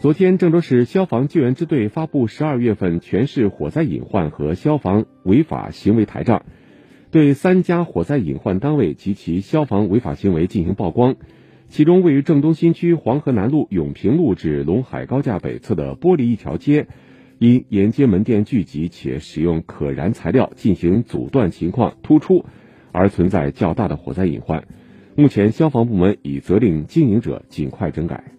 昨天郑州市消防救援支队发布十二月份全市火灾隐患和消防违法行为台账对三家火灾隐患单位及其消防违法行为进行曝光其中位于郑东新区黄河南路永平路至陇海高架北侧的玻璃一条街因沿街门店聚集且使用可燃材料进行阻断情况突出而存在较大的火灾隐患。目前消防部门已责令经营者尽快整改。